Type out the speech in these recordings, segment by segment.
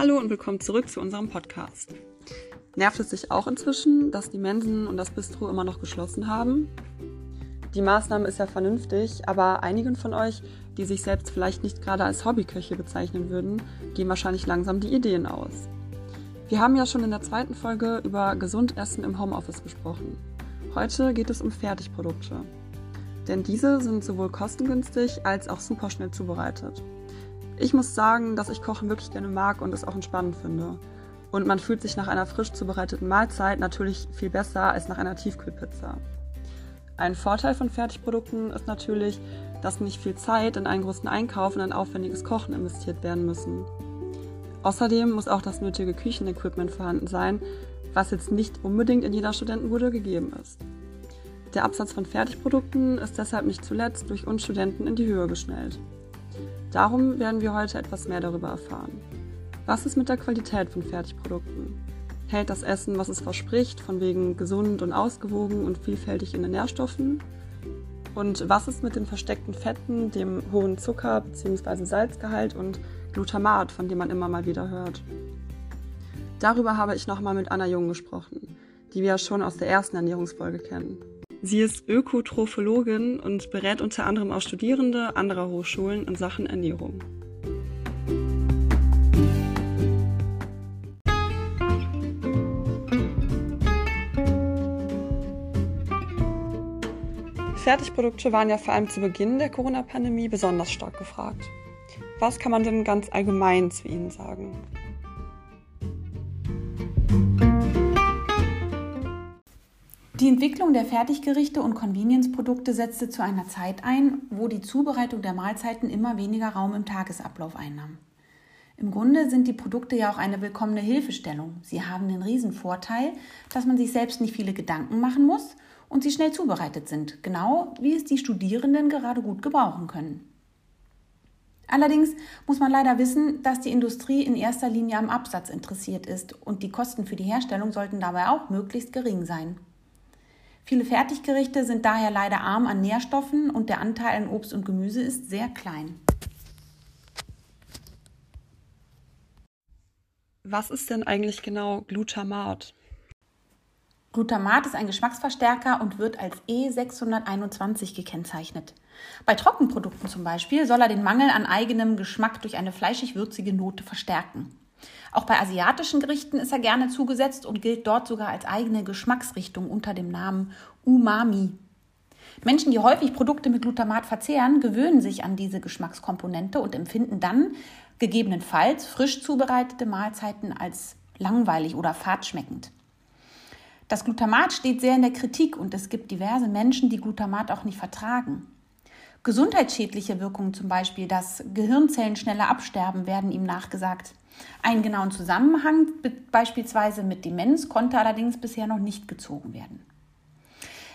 Hallo und willkommen zurück zu unserem Podcast. Nervt es sich auch inzwischen, dass die Mensen und das Bistro immer noch geschlossen haben? Die Maßnahme ist ja vernünftig, aber einigen von euch, die sich selbst vielleicht nicht gerade als Hobbyköche bezeichnen würden, gehen wahrscheinlich langsam die Ideen aus. Wir haben ja schon in der zweiten Folge über gesund Essen im Homeoffice gesprochen. Heute geht es um Fertigprodukte. Denn diese sind sowohl kostengünstig als auch super schnell zubereitet. Ich muss sagen, dass ich Kochen wirklich gerne mag und es auch entspannend finde. Und man fühlt sich nach einer frisch zubereiteten Mahlzeit natürlich viel besser als nach einer Tiefkühlpizza. Ein Vorteil von Fertigprodukten ist natürlich, dass nicht viel Zeit in einen großen Einkauf und ein aufwendiges Kochen investiert werden müssen. Außerdem muss auch das nötige Küchenequipment vorhanden sein, was jetzt nicht unbedingt in jeder Studentenbude gegeben ist. Der Absatz von Fertigprodukten ist deshalb nicht zuletzt durch uns Studenten in die Höhe geschnellt. Darum werden wir heute etwas mehr darüber erfahren. Was ist mit der Qualität von Fertigprodukten? Hält das Essen, was es verspricht, von wegen gesund und ausgewogen und vielfältig in den Nährstoffen? Und was ist mit den versteckten Fetten, dem hohen Zucker- bzw. Salzgehalt und Glutamat, von dem man immer mal wieder hört? Darüber habe ich nochmal mit Anna Jung gesprochen, die wir ja schon aus der ersten Ernährungsfolge kennen. Sie ist Ökotrophologin und berät unter anderem auch Studierende anderer Hochschulen in Sachen Ernährung. Fertigprodukte waren ja vor allem zu Beginn der Corona-Pandemie besonders stark gefragt. Was kann man denn ganz allgemein zu ihnen sagen? Die Entwicklung der Fertiggerichte und Convenience-Produkte setzte zu einer Zeit ein, wo die Zubereitung der Mahlzeiten immer weniger Raum im Tagesablauf einnahm. Im Grunde sind die Produkte ja auch eine willkommene Hilfestellung. Sie haben den Riesenvorteil, dass man sich selbst nicht viele Gedanken machen muss und sie schnell zubereitet sind, genau wie es die Studierenden gerade gut gebrauchen können. Allerdings muss man leider wissen, dass die Industrie in erster Linie am Absatz interessiert ist und die Kosten für die Herstellung sollten dabei auch möglichst gering sein. Viele Fertiggerichte sind daher leider arm an Nährstoffen und der Anteil an Obst und Gemüse ist sehr klein. Was ist denn eigentlich genau Glutamat? Glutamat ist ein Geschmacksverstärker und wird als E621 gekennzeichnet. Bei Trockenprodukten zum Beispiel soll er den Mangel an eigenem Geschmack durch eine fleischig-würzige Note verstärken. Auch bei asiatischen Gerichten ist er gerne zugesetzt und gilt dort sogar als eigene Geschmacksrichtung unter dem Namen Umami. Menschen, die häufig Produkte mit Glutamat verzehren, gewöhnen sich an diese Geschmackskomponente und empfinden dann gegebenenfalls frisch zubereitete Mahlzeiten als langweilig oder fadschmeckend. Das Glutamat steht sehr in der Kritik und es gibt diverse Menschen, die Glutamat auch nicht vertragen. Gesundheitsschädliche Wirkungen, zum Beispiel, dass Gehirnzellen schneller absterben, werden ihm nachgesagt. Einen genauen Zusammenhang beispielsweise mit Demenz konnte allerdings bisher noch nicht gezogen werden.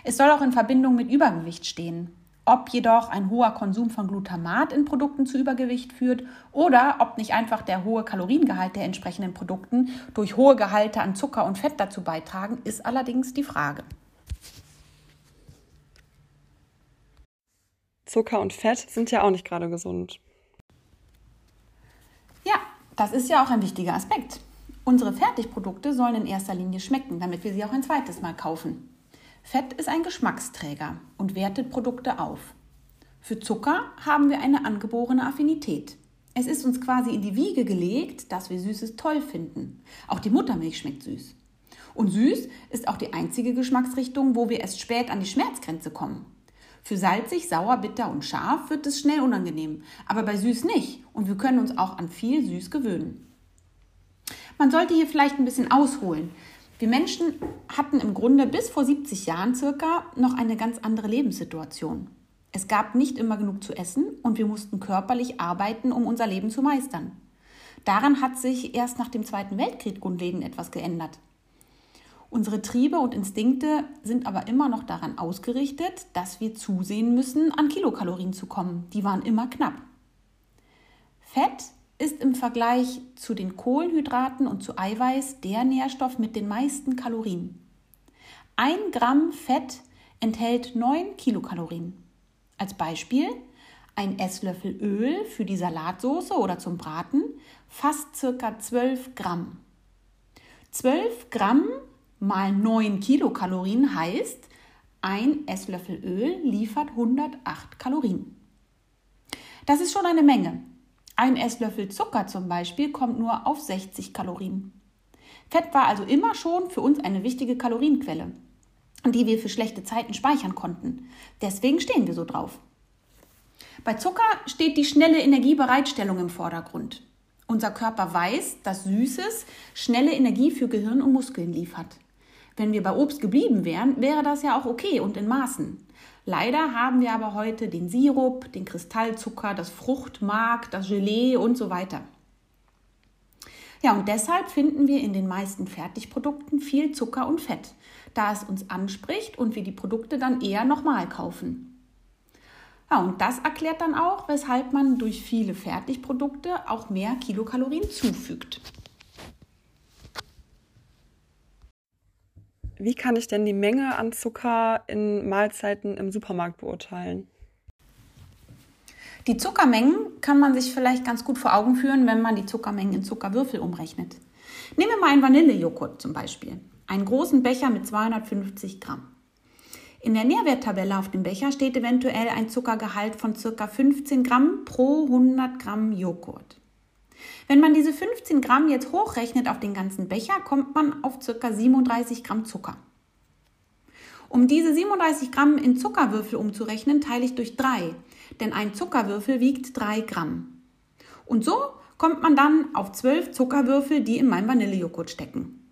Es soll auch in Verbindung mit Übergewicht stehen. Ob jedoch ein hoher Konsum von Glutamat in Produkten zu Übergewicht führt oder ob nicht einfach der hohe Kaloriengehalt der entsprechenden Produkten durch hohe Gehalte an Zucker und Fett dazu beitragen, ist allerdings die Frage. Zucker und Fett sind ja auch nicht gerade gesund. Ja, das ist ja auch ein wichtiger Aspekt. Unsere Fertigprodukte sollen in erster Linie schmecken, damit wir sie auch ein zweites Mal kaufen. Fett ist ein Geschmacksträger und wertet Produkte auf. Für Zucker haben wir eine angeborene Affinität. Es ist uns quasi in die Wiege gelegt, dass wir Süßes toll finden. Auch die Muttermilch schmeckt süß. Und süß ist auch die einzige Geschmacksrichtung, wo wir erst spät an die Schmerzgrenze kommen. Für salzig, sauer, bitter und scharf wird es schnell unangenehm, aber bei süß nicht und wir können uns auch an viel süß gewöhnen. Man sollte hier vielleicht ein bisschen ausholen. Wir Menschen hatten im Grunde bis vor 70 Jahren circa noch eine ganz andere Lebenssituation. Es gab nicht immer genug zu essen und wir mussten körperlich arbeiten, um unser Leben zu meistern. Daran hat sich erst nach dem Zweiten Weltkrieg grundlegend etwas geändert. Unsere Triebe und Instinkte sind aber immer noch daran ausgerichtet, dass wir zusehen müssen, an Kilokalorien zu kommen. Die waren immer knapp. Fett ist im Vergleich zu den Kohlenhydraten und zu Eiweiß der Nährstoff mit den meisten Kalorien. Ein Gramm Fett enthält 9 Kilokalorien. Als Beispiel, Ein Esslöffel Öl für die Salatsauce oder zum Braten fast circa 12 Gramm. 12 Gramm mal 9 Kilokalorien heißt, ein Esslöffel Öl liefert 108 Kalorien. Das ist schon eine Menge. Ein Esslöffel Zucker zum Beispiel kommt nur auf 60 Kalorien. Fett war also immer schon für uns eine wichtige Kalorienquelle, die wir für schlechte Zeiten speichern konnten. Deswegen stehen wir so drauf. Bei Zucker steht die schnelle Energiebereitstellung im Vordergrund. Unser Körper weiß, dass Süßes schnelle Energie für Gehirn und Muskeln liefert. Wenn wir bei Obst geblieben wären, wäre das ja auch okay und in Maßen. Leider haben wir aber heute den Sirup, den Kristallzucker, das Fruchtmark, das Gelee und so weiter. Ja, und deshalb finden wir in den meisten Fertigprodukten viel Zucker und Fett, da es uns anspricht und wir die Produkte dann eher nochmal kaufen. Ja, und das erklärt dann auch, weshalb man durch viele Fertigprodukte auch mehr Kilokalorien zufügt. Wie kann ich denn die Menge an Zucker in Mahlzeiten im Supermarkt beurteilen? Die Zuckermengen kann man sich vielleicht ganz gut vor Augen führen, wenn man die Zuckermengen in Zuckerwürfel umrechnet. Nehmen wir mal einen Vanillejoghurt zum Beispiel. Einen großen Becher mit 250 Gramm. In der Nährwerttabelle auf dem Becher steht eventuell ein Zuckergehalt von ca. 15 Gramm pro 100 Gramm Joghurt. Wenn man diese 15 Gramm jetzt hochrechnet auf den ganzen Becher, kommt man auf ca. 37 Gramm Zucker. Um diese 37 Gramm in Zuckerwürfel umzurechnen, teile ich durch 3, denn ein Zuckerwürfel wiegt 3 Gramm. Und so kommt man dann auf 12 Zuckerwürfel, die in meinem Vanillejoghurt stecken.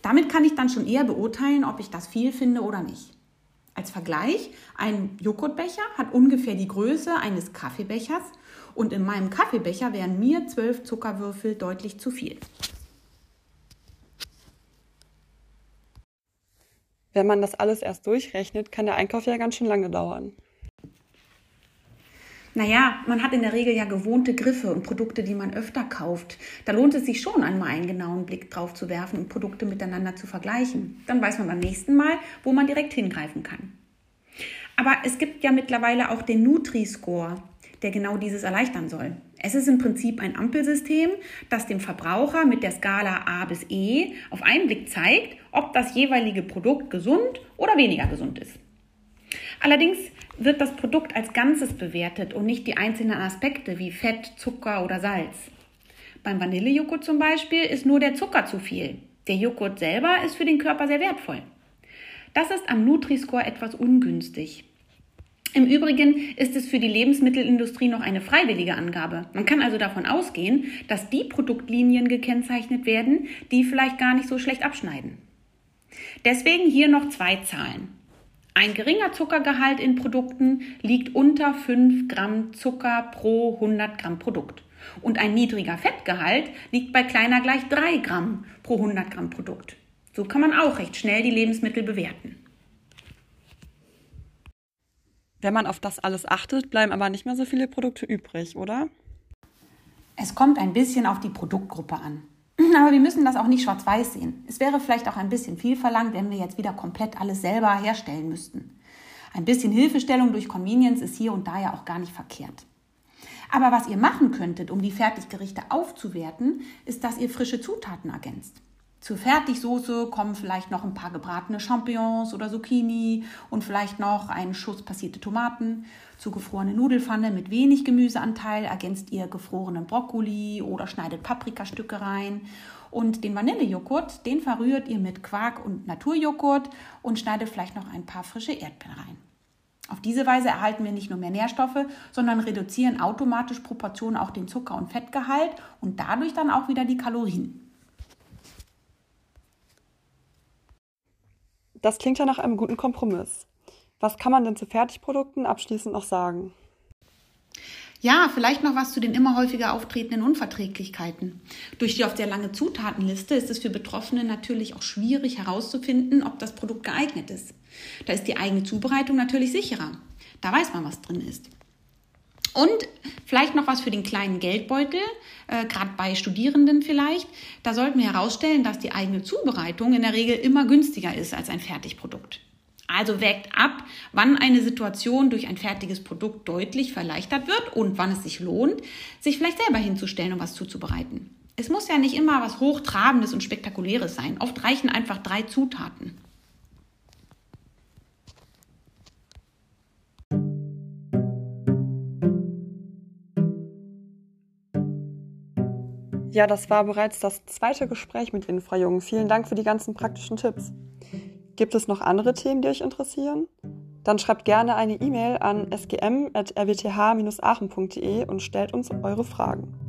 Damit kann ich dann schon eher beurteilen, ob ich das viel finde oder nicht. Als Vergleich, ein Joghurtbecher hat ungefähr die Größe eines Kaffeebechers und in meinem Kaffeebecher wären mir zwölf Zuckerwürfel deutlich zu viel. Wenn man das alles erst durchrechnet, kann der Einkauf ja ganz schön lange dauern. Naja, man hat in der Regel ja gewohnte Griffe und Produkte, die man öfter kauft. Da lohnt es sich schon, einmal einen genauen Blick drauf zu werfen und Produkte miteinander zu vergleichen. Dann weiß man beim nächsten Mal, wo man direkt hingreifen kann. Aber es gibt ja mittlerweile auch den Nutri-Score, der genau dieses erleichtern soll. Es ist im Prinzip ein Ampelsystem, das dem Verbraucher mit der Skala A bis E auf einen Blick zeigt, ob das jeweilige Produkt gesund oder weniger gesund ist. Allerdings wird das Produkt als Ganzes bewertet und nicht die einzelnen Aspekte wie Fett, Zucker oder Salz. Beim Vanillejoghurt zum Beispiel ist nur der Zucker zu viel. Der Joghurt selber ist für den Körper sehr wertvoll. Das ist am Nutri-Score etwas ungünstig. Im Übrigen ist es für die Lebensmittelindustrie noch eine freiwillige Angabe. Man kann also davon ausgehen, dass die Produktlinien gekennzeichnet werden, die vielleicht gar nicht so schlecht abschneiden. Deswegen hier noch zwei Zahlen. Ein geringer Zuckergehalt in Produkten liegt unter 5 Gramm Zucker pro 100 Gramm Produkt. Und ein niedriger Fettgehalt liegt bei kleiner gleich 3 Gramm pro 100 Gramm Produkt. So kann man auch recht schnell die Lebensmittel bewerten. Wenn man auf das alles achtet, bleiben aber nicht mehr so viele Produkte übrig, oder? Es kommt ein bisschen auf die Produktgruppe an. Aber wir müssen das auch nicht schwarz-weiß sehen. Es wäre vielleicht auch ein bisschen viel verlangt, wenn wir jetzt wieder komplett alles selber herstellen müssten. Ein bisschen Hilfestellung durch Convenience ist hier und da ja auch gar nicht verkehrt. Aber was ihr machen könntet, um die Fertiggerichte aufzuwerten, ist, dass ihr frische Zutaten ergänzt. Zur Fertigsoße kommen vielleicht noch ein paar gebratene Champignons oder Zucchini und vielleicht noch ein Schuss passierte Tomaten. Zur gefrorene Nudelfanne mit wenig Gemüseanteil ergänzt ihr gefrorenen Brokkoli oder schneidet Paprikastücke rein. Und den Vanillejoghurt, den verrührt ihr mit Quark und Naturjoghurt und schneidet vielleicht noch ein paar frische Erdbeeren rein. Auf diese Weise erhalten wir nicht nur mehr Nährstoffe, sondern reduzieren automatisch Proportionen auch den Zucker- und Fettgehalt und dadurch dann auch wieder die Kalorien. Das klingt ja nach einem guten Kompromiss. Was kann man denn zu Fertigprodukten abschließend noch sagen? Ja, vielleicht noch was zu den immer häufiger auftretenden Unverträglichkeiten. Durch die oft sehr lange Zutatenliste ist es für Betroffene natürlich auch schwierig herauszufinden, ob das Produkt geeignet ist. Da ist die eigene Zubereitung natürlich sicherer. Da weiß man, was drin ist. Und vielleicht noch was für den kleinen Geldbeutel, äh, gerade bei Studierenden vielleicht. Da sollten wir herausstellen, dass die eigene Zubereitung in der Regel immer günstiger ist als ein Fertigprodukt. Also wägt ab, wann eine Situation durch ein fertiges Produkt deutlich verleichtert wird und wann es sich lohnt, sich vielleicht selber hinzustellen und was zuzubereiten. Es muss ja nicht immer was Hochtrabendes und Spektakuläres sein. Oft reichen einfach drei Zutaten. Ja, das war bereits das zweite Gespräch mit Ihnen, Frau Jung. Vielen Dank für die ganzen praktischen Tipps. Gibt es noch andere Themen, die euch interessieren? Dann schreibt gerne eine E-Mail an sgm.rwth-aachen.de und stellt uns eure Fragen.